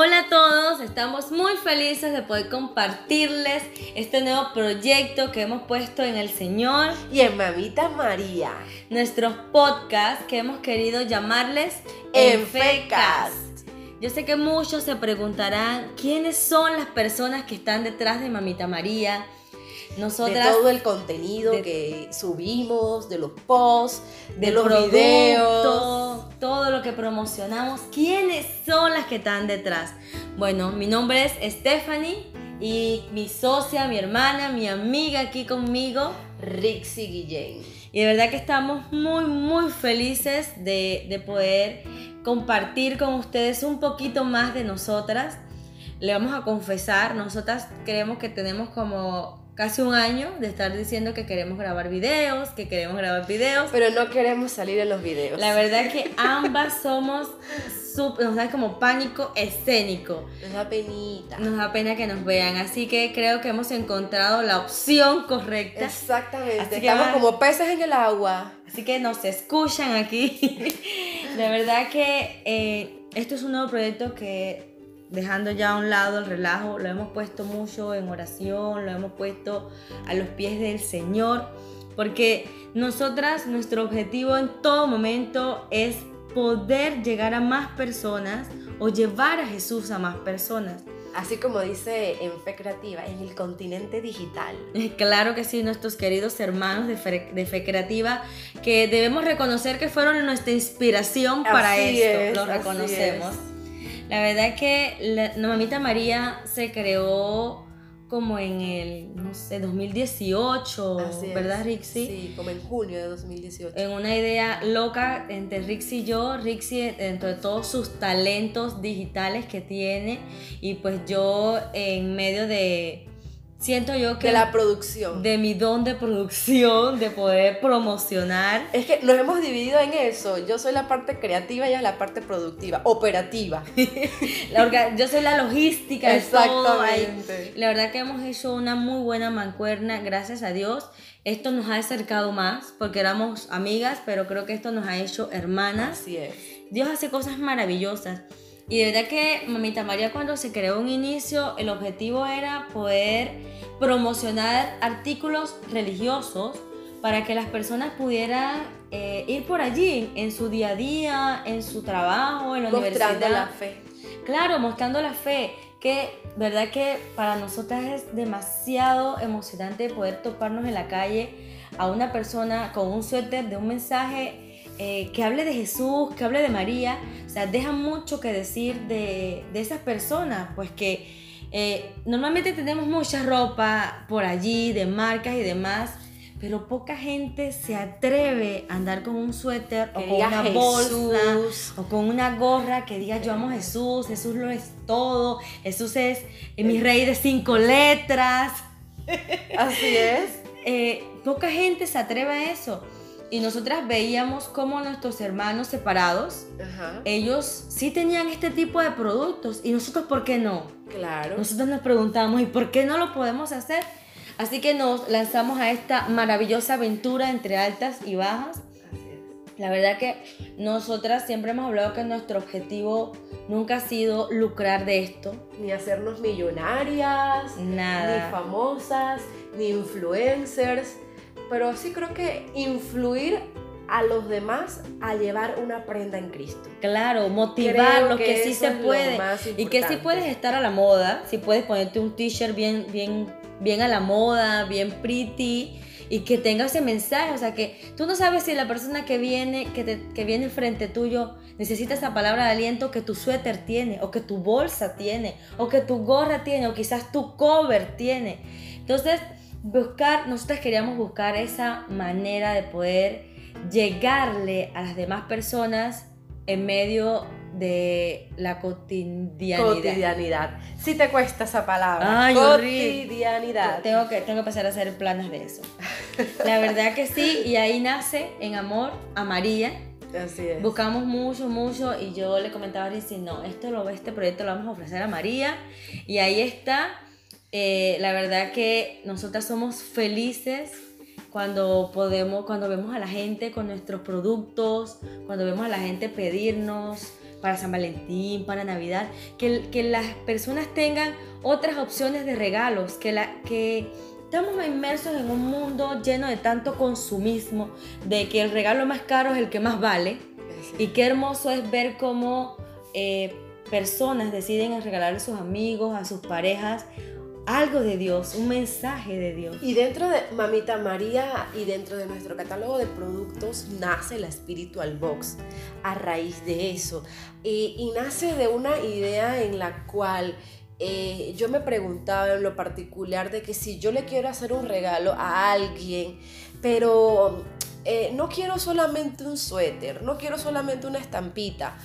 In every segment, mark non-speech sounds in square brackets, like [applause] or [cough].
Hola a todos, estamos muy felices de poder compartirles este nuevo proyecto que hemos puesto en el Señor y en Mamita María. Nuestros podcasts que hemos querido llamarles Enfecas. Yo sé que muchos se preguntarán quiénes son las personas que están detrás de Mamita María. Nosotras, de todo el contenido que subimos, de los posts, de, los videos, todo lo que promocionamos. ¿Quiénes son las que están detrás? Bueno, mi nombre es Stephanie y mi socia, mi hermana, mi amiga aquí conmigo, Rixie Guillén. Y de verdad que estamos muy, muy felices de, de poder compartir con ustedes un poquito más de nosotras. Le vamos a confesar, nosotras creemos que tenemos como casi un año de estar diciendo que queremos grabar videos, que queremos grabar videos. Pero no queremos salir en los videos. La verdad es que [laughs] ambas somos, nos da como pánico escénico. Nos da penita. Nos da pena que nos vean, así que creo que hemos encontrado la opción correcta. Exactamente, así estamos como peces en el agua. Así que nos escuchan aquí. [laughs] De verdad que eh, esto es un nuevo proyecto que dejando ya a un lado el relajo, lo hemos puesto mucho en oración, lo hemos puesto a los pies del Señor, porque nosotras, nuestro objetivo en todo momento es poder llegar a más personas o llevar a Jesús a más personas. Así como dice en Fe Creativa, en el continente digital. [laughs] Claro que sí, nuestros queridos hermanos de Fe, Creativa, que debemos reconocer que fueron nuestra inspiración para esto, lo reconocemos. La verdad es que la, Mamita María se creó como en el, no sé, 2018, ¿verdad, Rixi? Sí, como en junio de 2018. En una idea loca entre Rixi y yo, Rixi dentro de todos sus talentos digitales que tiene y pues yo en medio de siento yo que... De la producción. De mi don de producción, de poder promocionar. Es que nos hemos dividido en eso. Yo soy la parte creativa y ella es la parte productiva, operativa. [laughs] la yo soy la logística. Exactamente. La verdad que hemos hecho una muy buena mancuerna, gracias a Dios. Esto nos ha acercado más porque éramos amigas, pero creo que esto nos ha hecho hermanas. Así es. Dios hace cosas maravillosas. Y de verdad que Mamita María cuando se creó un inicio, el objetivo era poder promocionar artículos religiosos para que las personas pudieran eh, ir por allí en su día a día, en su trabajo, en la mostrando la fe. Claro, mostrando la fe, que verdad que para nosotras es demasiado emocionante poder toparnos en la calle a una persona con un suéter de un mensaje eh, que hable de Jesús, que hable de María, o sea, deja mucho que decir de, de esas personas, pues que eh, normalmente tenemos mucha ropa por allí, de marcas y demás, pero poca gente se atreve a andar con un suéter o con una bolsa o con una gorra que diga yo amo a Jesús, Jesús lo es todo, Jesús es mi rey de cinco letras. Así es. [laughs] Eh, poca gente se atreve a eso. Y nosotras veíamos cómo nuestros hermanos separados, ellos sí tenían este tipo de productos. ¿Y nosotros por qué no? Claro. Nosotros nos preguntamos, ¿y por qué no lo podemos hacer? Así que nos lanzamos a esta maravillosa aventura entre altas y bajas. La verdad que nosotras siempre hemos hablado que nuestro objetivo nunca ha sido lucrar de esto. Ni hacernos millonarias, Nada. ni famosas, ni influencers pero sí creo que influir a los demás a llevar una prenda en Cristo. Claro, motivarlos, que, que sí se puede. Y que sí puedes estar a la moda, si puedes ponerte un t-shirt bien, bien, bien a la moda, bien pretty. Y que tenga ese mensaje, o sea que tú no sabes si la persona que viene, que, que viene frente tuyo necesita esa palabra de aliento que tu suéter tiene, o que tu bolsa tiene, o que tu gorra tiene, o quizás tu cover tiene. Entonces, buscar, nosotros queríamos buscar esa manera de poder llegarle a las demás personas en medio de la cotidianidad. Cotidianidad. Si te cuesta esa palabra. Ay, cotidianidad. Tengo que, tengo que pasar a hacer planes de eso. La verdad que sí, y ahí nace en amor a María. Así es. Buscamos mucho, mucho, y yo le comentaba a Rizy, no, esto lo, este proyecto lo vamos a ofrecer a María, y ahí está eh, la verdad que nosotras somos felices cuando podemos, cuando vemos a la gente con nuestros productos, cuando vemos a la gente pedirnos, para San Valentín, para Navidad, que, que las personas tengan otras opciones de regalos, que, la, que estamos inmersos en un mundo lleno de tanto consumismo, de que el regalo más caro es el que más vale. Y qué hermoso es ver cómo eh, personas deciden regalar a sus amigos, a sus parejas, algo de Dios, un mensaje de Dios. Y dentro de Mamita María y dentro de nuestro catálogo de productos nace la Spiritual Box a raíz de eso. Y, nace de una idea en la cual eh, yo me preguntaba en lo particular de que si yo le quiero hacer un regalo a alguien, pero eh, no quiero solamente un suéter, no quiero solamente una estampita,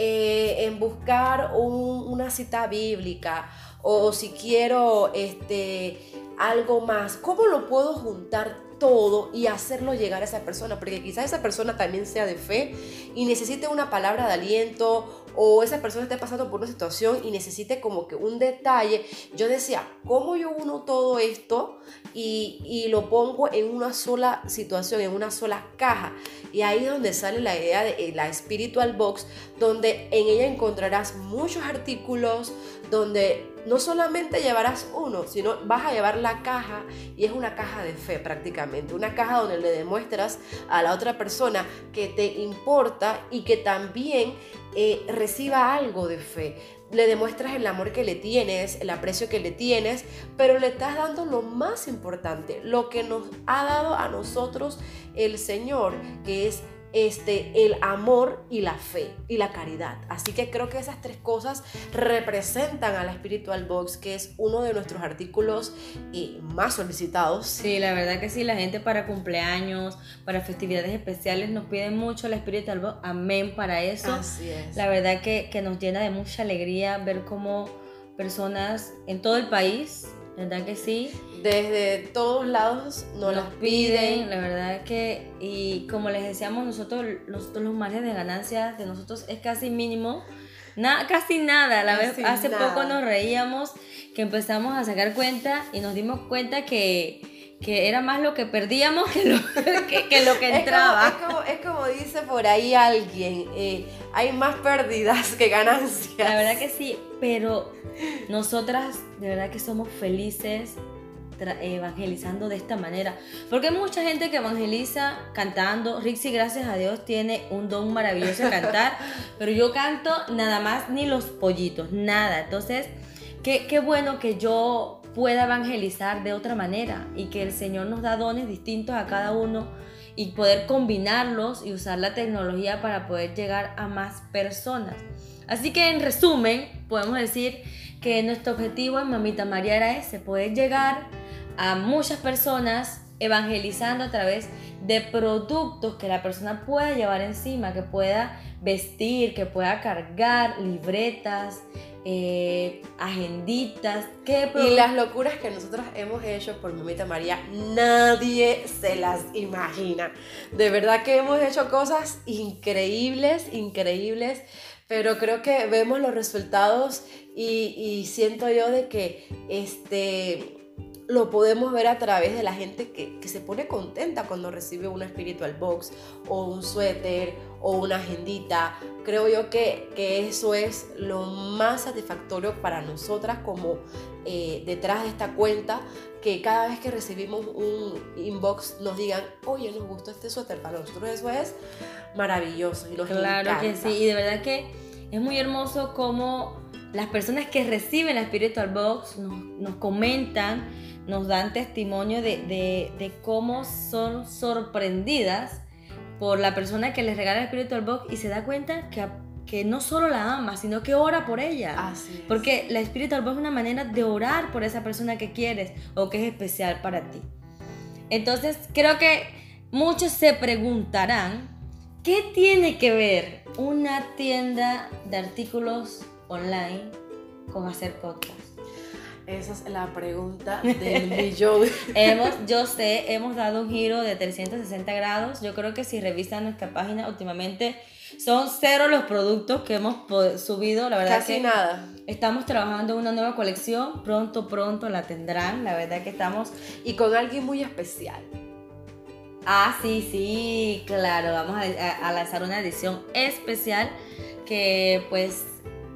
eh, en buscar una cita bíblica o si quiero este, algo más, ¿cómo lo puedo juntar todo y hacerlo llegar a esa persona? Porque quizás esa persona también sea de fe y necesite una palabra de aliento o esa persona esté pasando por una situación y necesite como que un detalle. Yo decía, ¿cómo yo uno todo esto y, y lo pongo en una sola situación, en una sola caja? Y ahí es donde sale la idea de la Spiritual Box, donde en ella encontrarás muchos artículos, donde no solamente llevarás uno, sino vas a llevar la caja y es una caja de fe prácticamente, una caja donde le demuestras a la otra persona que te importa y que también eh, reciba algo de fe. Le demuestras el amor que le tienes, el aprecio que le tienes, pero le estás dando lo más importante, lo que nos ha dado a nosotros el Señor, que es este, el amor y la fe y la caridad. Así que creo que esas tres cosas representan a la Spiritual Box, que es uno de nuestros artículos y más solicitados. Sí, la verdad que sí, la gente para cumpleaños, para festividades especiales nos pide mucho la Spiritual Box. Amén para eso. Así es. La verdad que, que nos llena de mucha alegría ver cómo personas en todo el país ¿Verdad que sí? Desde todos lados nos, las piden. La verdad que, y como les decíamos, nosotros, nosotros los márgenes de ganancias de nosotros es casi mínimo. nada casi nada. La vez, hace poco nos reíamos que empezamos a sacar cuenta y nos dimos cuenta que, que era más lo que perdíamos que lo [laughs] que, lo que entraba. Es como, es, como, dice por ahí alguien, eh, hay más pérdidas que ganancias. La verdad que sí, pero nosotras de verdad que somos felices evangelizando de esta manera. Porque hay mucha gente que evangeliza cantando. Rixi, gracias a Dios, tiene un don maravilloso de cantar. [laughs] pero yo canto nada más ni los pollitos, nada. Entonces, qué, qué bueno que yo pueda evangelizar de otra manera y que el Señor nos da dones distintos a cada uno y poder combinarlos y usar la tecnología para poder llegar a más personas. Así que en resumen, podemos decir que nuestro objetivo en Mamita María era ese, poder llegar a muchas personas evangelizando a través de productos que la persona pueda llevar encima, que pueda vestir, que pueda cargar, libretas, eh, agenditas. ¿qué y las locuras que nosotros hemos hecho por Mamita María, nadie se las imagina. De verdad que hemos hecho cosas increíbles, increíbles pero creo que vemos los resultados y, siento yo de que este, lo podemos ver a través de la gente que, se pone contenta cuando recibe una spiritual box o un suéter o una agendita. Creo yo que, eso es lo más satisfactorio para nosotras como eh, detrás de esta cuenta, que cada vez que recibimos un inbox nos digan, oye, nos gustó este suéter, para nosotros eso es maravilloso y nos Claro que sí, y de verdad que es muy hermoso como las personas que reciben la Spiritual Box nos, comentan, nos dan testimonio de, cómo son sorprendidas por la persona que les regala la Spiritual Box y se da cuenta que, que no solo la ama, sino que ora por ella. Porque la Spiritual Box es una manera de orar por esa persona que quieres o que es especial para ti. Entonces, creo que muchos se preguntarán ¿Qué tiene que ver una tienda de artículos online con hacer podcast? Esa es la pregunta [laughs] del millón. hemos, yo sé, hemos dado un giro de 360 grados. Yo creo que si revisan nuestra página últimamente son cero los productos que hemos subido. La verdad Casi nada. Estamos trabajando en una nueva colección. Pronto, pronto la tendrán. La verdad que estamos. Y con alguien muy especial. Ah, sí, sí, claro. Vamos a, lanzar una edición especial que pues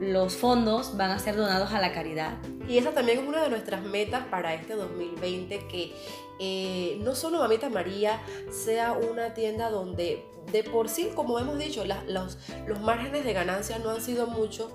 los fondos van a ser donados a la caridad. Y esa también es una de nuestras metas para este 2020, que eh, no solo Mamita María sea una tienda donde de por sí, como hemos dicho, los, los márgenes de ganancia no han sido mucho,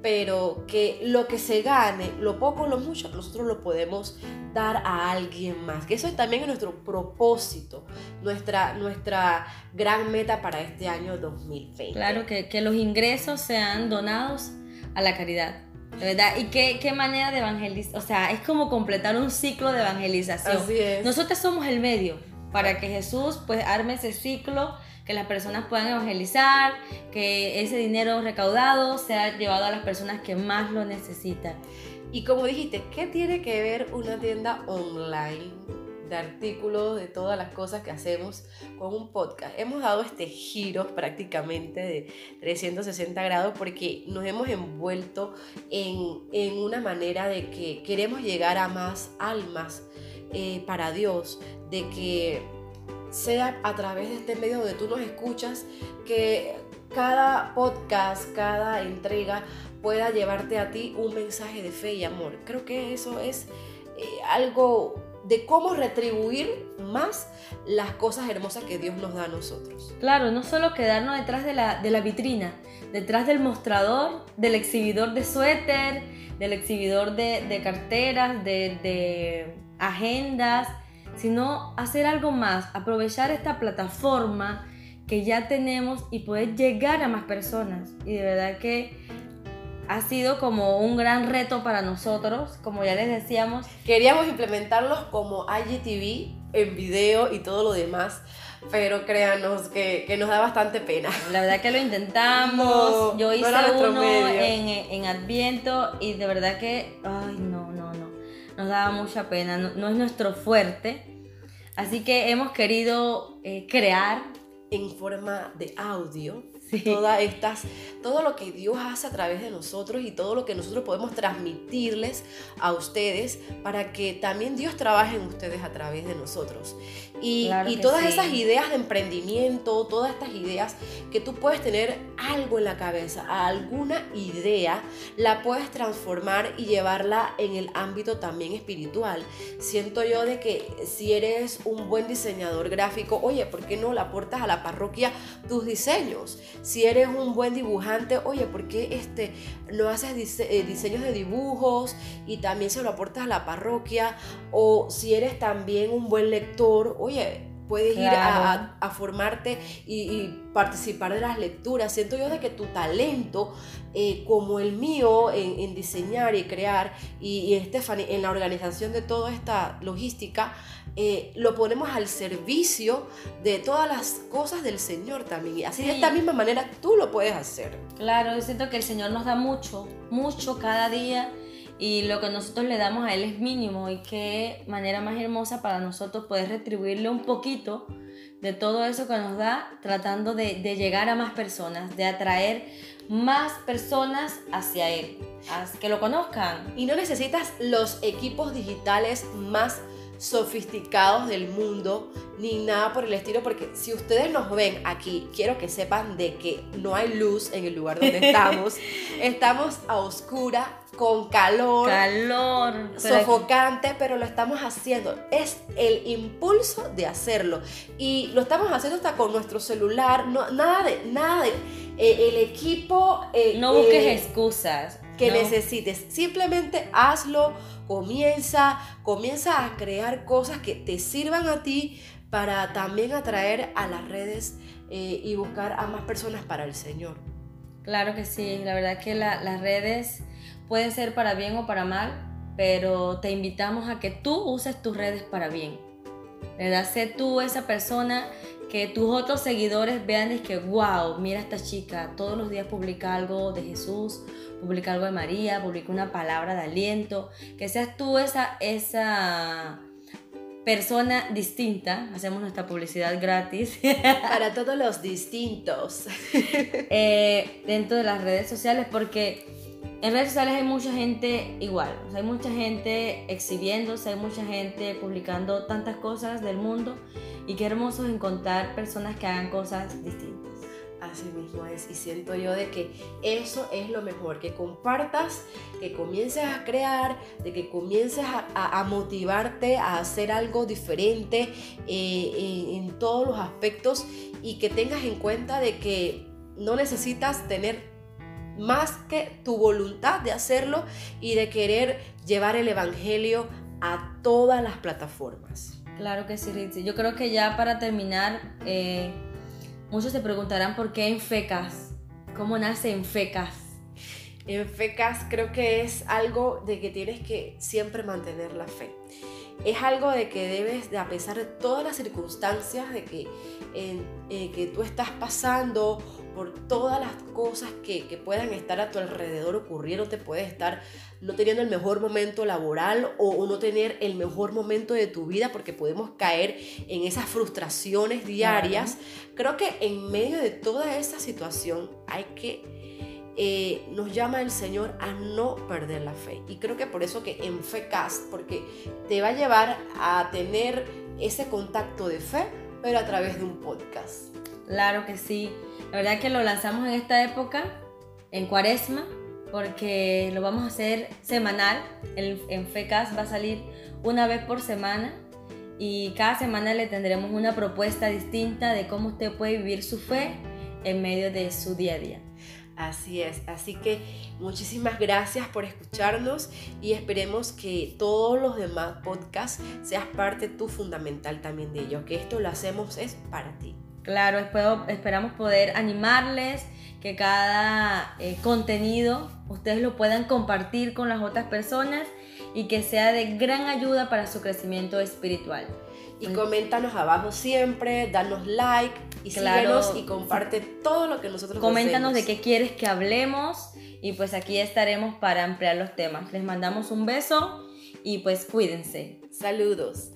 pero que lo que se gane, lo poco o lo mucho, nosotros lo podemos dar a alguien más. Que eso es también nuestro propósito, nuestra, nuestra gran meta para este año 2020. Claro, que, que los ingresos sean donados a la caridad. ¿Verdad? ¿Y qué, qué manera de evangelizar? O sea, es como completar un ciclo de evangelización. Así es. Nosotros somos el medio para que Jesús pues arme ese ciclo que las personas puedan evangelizar, que ese dinero recaudado sea llevado a las personas que más lo necesitan. Y como dijiste, ¿qué tiene que ver una tienda online de artículos, de todas las cosas que hacemos con un podcast? Hemos dado este giro prácticamente de 360 grados porque nos hemos envuelto en, en una manera de que queremos llegar a más almas eh, para Dios, de que sea a través de este medio donde tú nos escuchas, que cada podcast, cada entrega pueda llevarte a ti un mensaje de fe y amor. Creo que eso es eh, algo de cómo retribuir más las cosas hermosas que Dios nos da a nosotros. Claro, no solo quedarnos detrás de la, de la vitrina, detrás del mostrador, del exhibidor de suéter, del exhibidor de, de carteras, de, de agendas, sino hacer algo más, aprovechar esta plataforma que ya tenemos y poder llegar a más personas. Y de verdad que ha sido como un gran reto para nosotros, como ya les decíamos. Queríamos implementarlos como IGTV en video y todo lo demás, pero créanos que, que nos da bastante pena. La verdad que lo intentamos, yo hice uno en, en, Adviento y de verdad que, ay, no, no, no, nos daba mucha pena, no es nuestro fuerte, Así que hemos querido eh, crear en forma de audio Todas estas, todo lo que Dios hace a través de nosotros y todo lo que nosotros podemos transmitirles a ustedes para que también Dios trabaje en ustedes a través de nosotros. Y, todas esas ideas de emprendimiento, todas estas ideas que tú puedes tener algo en la cabeza, alguna idea, la puedes transformar y llevarla en el ámbito también espiritual. Siento yo de que si eres un buen diseñador gráfico, oye, ¿por qué no le aportas a la parroquia tus diseños? Si eres un buen dibujante, oye, ¿por qué este, no haces eh, diseños de dibujos y también se lo aportas a la parroquia? O si eres también un buen lector, oye, puedes ir a, formarte y, participar de las lecturas. Siento yo de que tu talento, eh, como el mío en, diseñar y crear, y, y Stephanie en la organización de toda esta logística, eh, lo ponemos al servicio de todas las cosas del Señor también. Y así de esta misma manera tú lo puedes hacer. Claro, yo siento que el Señor nos da mucho, mucho cada día y lo que nosotros le damos a Él es mínimo y qué manera más hermosa para nosotros poder retribuirle un poquito de todo eso que nos da tratando de, de llegar a más personas, de atraer más personas hacia Él, que lo conozcan. Y no necesitas los equipos digitales más sofisticados del mundo, ni nada por el estilo, porque si ustedes nos ven aquí, quiero que sepan de que no hay luz en el lugar donde [laughs] estamos. estamos a oscura, con calor, calor sofocante, pero lo estamos haciendo. Es el impulso de hacerlo. Y lo estamos haciendo hasta con nuestro celular, no, nada de, nada de, eh, el equipo... Eh, no busques eh, excusas. Que necesites, simplemente hazlo comienza, comienza a crear cosas que te sirvan a ti para también atraer a las redes eh, y buscar a más personas para el Señor. Claro que sí, la verdad que las redes pueden ser para bien o para mal, pero te invitamos a que tú uses tus redes para bien. ¿Verdad? Sé tú esa persona que tus otros seguidores vean y que, wow, mira esta chica, todos los días publica algo de Jesús, publica algo de María, publica una palabra de aliento, que seas tú esa, esa persona distinta, hacemos nuestra publicidad gratis. [laughs] Para todos los distintos. Eh, dentro de las redes sociales, porque en redes sociales hay mucha gente igual, hay mucha gente exhibiéndose, hay mucha gente publicando tantas cosas del mundo y qué hermoso es encontrar personas que hagan cosas distintas. Así mismo es. Y siento yo de que eso es lo mejor, que compartas, que comiences a crear, de que comiences a, motivarte a hacer algo diferente eh, en, todos los aspectos y que tengas en cuenta de que no necesitas tener más que tu voluntad de hacerlo y de querer llevar el Evangelio a todas las plataformas. Claro que sí, Ritzy. Yo creo que ya para terminar, eh, muchos se preguntarán por qué en FECAS. ¿Cómo nace en FECAS? En FECAS creo que es algo de que tienes que siempre mantener la fe. Es algo de que debes, de, a pesar de todas las circunstancias de que, en, eh, que tú estás pasando por todas las cosas que, que, puedan estar a tu alrededor ocurriendo, te puedes estar no teniendo el mejor momento laboral o, no tener el mejor momento de tu vida porque podemos caer en esas frustraciones diarias. Creo que en medio de toda esa situación hay que... Eh, nos llama el Señor a no perder la fe. Y creo que por eso que en FECAST, porque te va a llevar a tener ese contacto de fe, pero a través de un podcast. Claro que sí. La verdad que lo lanzamos en esta época, en cuaresma, porque lo vamos a hacer semanal. El, en FECAS va a salir una vez por semana y cada semana le tendremos una propuesta distinta de cómo usted puede vivir su fe en medio de su día a día. Así es, así que muchísimas gracias por escucharnos y esperemos que todos los demás podcasts seas parte tú fundamental también de ello, que esto lo hacemos es para ti. Claro, esperamos poder animarles, que cada eh, contenido ustedes lo puedan compartir con las otras personas y que sea de gran ayuda para su crecimiento espiritual. Y coméntanos abajo siempre, danos like y claro, síguenos y comparte todo lo que nosotros Coméntanos de qué quieres que hablemos y pues aquí estaremos para ampliar los temas. Les mandamos un beso y pues cuídense. Saludos.